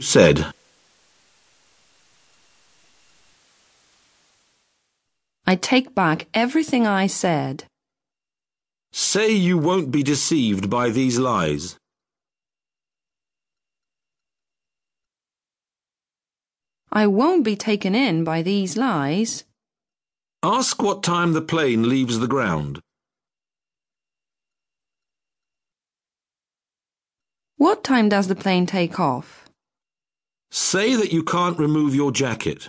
said. I take back everything I said. Say you won't be deceived by these lies. I won't be taken in by these lies. Ask what time the plane leaves the ground. What time does the plane take off? Say that you can't remove your jacket.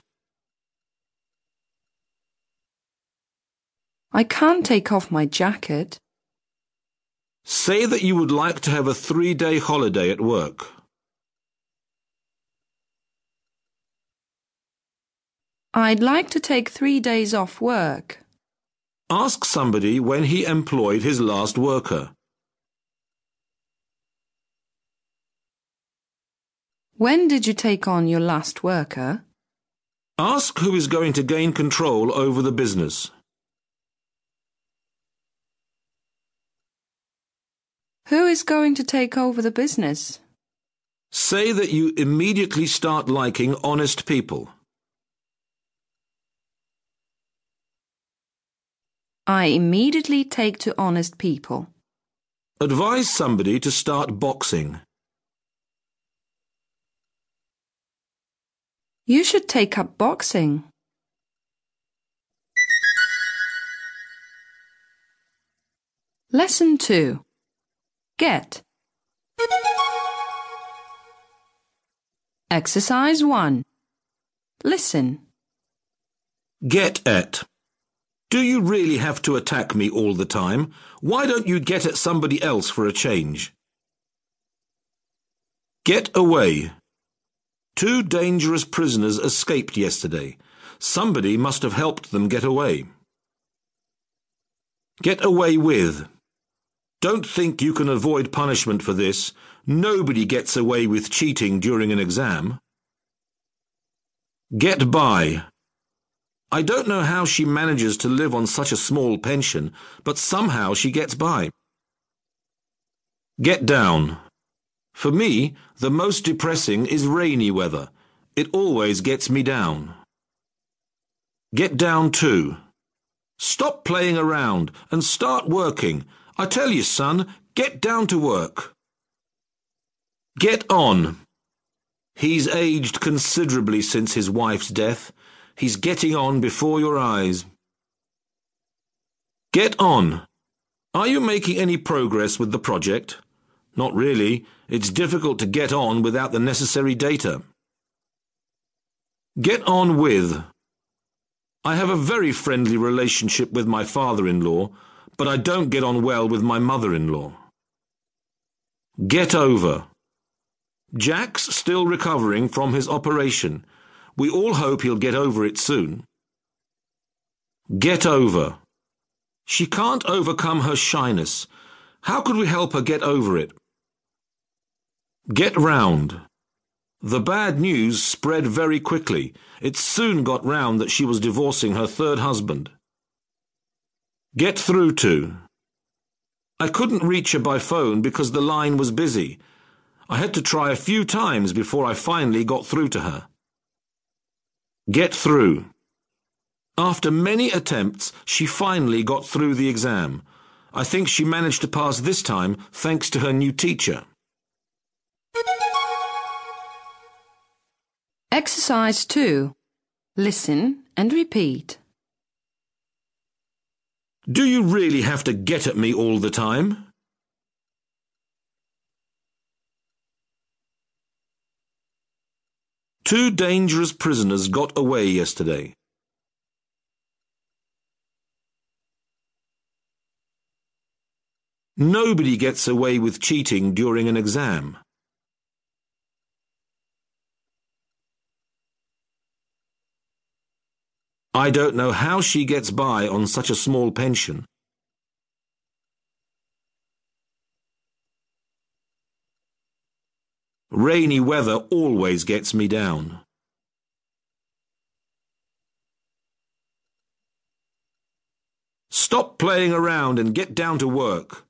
I can't take off my jacket. Say that you would like to have a three-day holiday at work. I'd like to take three days off work. Ask somebody when he employed his last worker. When did you take on your last worker? Ask who is going to gain control over the business. Who is going to take over the business? Say that you immediately start liking honest people. I immediately take to honest people. Advise somebody to start boxing. You should take up boxing. Lesson 2 Get Exercise 1 Listen Get at. Do you really have to attack me all the time? Why don't you get at somebody else for a change? Get away. Two dangerous prisoners escaped yesterday. Somebody must have helped them get away. Get away with. Don't think you can avoid punishment for this. Nobody gets away with cheating during an exam. Get by. I don't know how she manages to live on such a small pension, but somehow she gets by. Get down. For me, the most depressing is rainy weather. It always gets me down. Get down too. Stop playing around and start working. I tell you, son, get down to work. Get on. He's aged considerably since his wife's death. He's getting on before your eyes. Get on. Are you making any progress with the project? Not really. It's difficult to get on without the necessary data. Get on with. I have a very friendly relationship with my father-in-law, but I don't get on well with my mother-in-law. Get over. Jack's still recovering from his operation. We all hope he'll get over it soon. Get over. She can't overcome her shyness. How could we help her get over it? Get round. The bad news spread very quickly. It soon got round that she was divorcing her third husband. Get through to. I couldn't reach her by phone because the line was busy. I had to try a few times before I finally got through to her. Get through. After many attempts, she finally got through the exam. I think she managed to pass this time thanks to her new teacher. Exercise 2 Listen and repeat. Do you really have to get at me all the time? Two dangerous prisoners got away yesterday. Nobody gets away with cheating during an exam. I don't know how she gets by on such a small pension. Rainy weather always gets me down. Stop playing around and get down to work.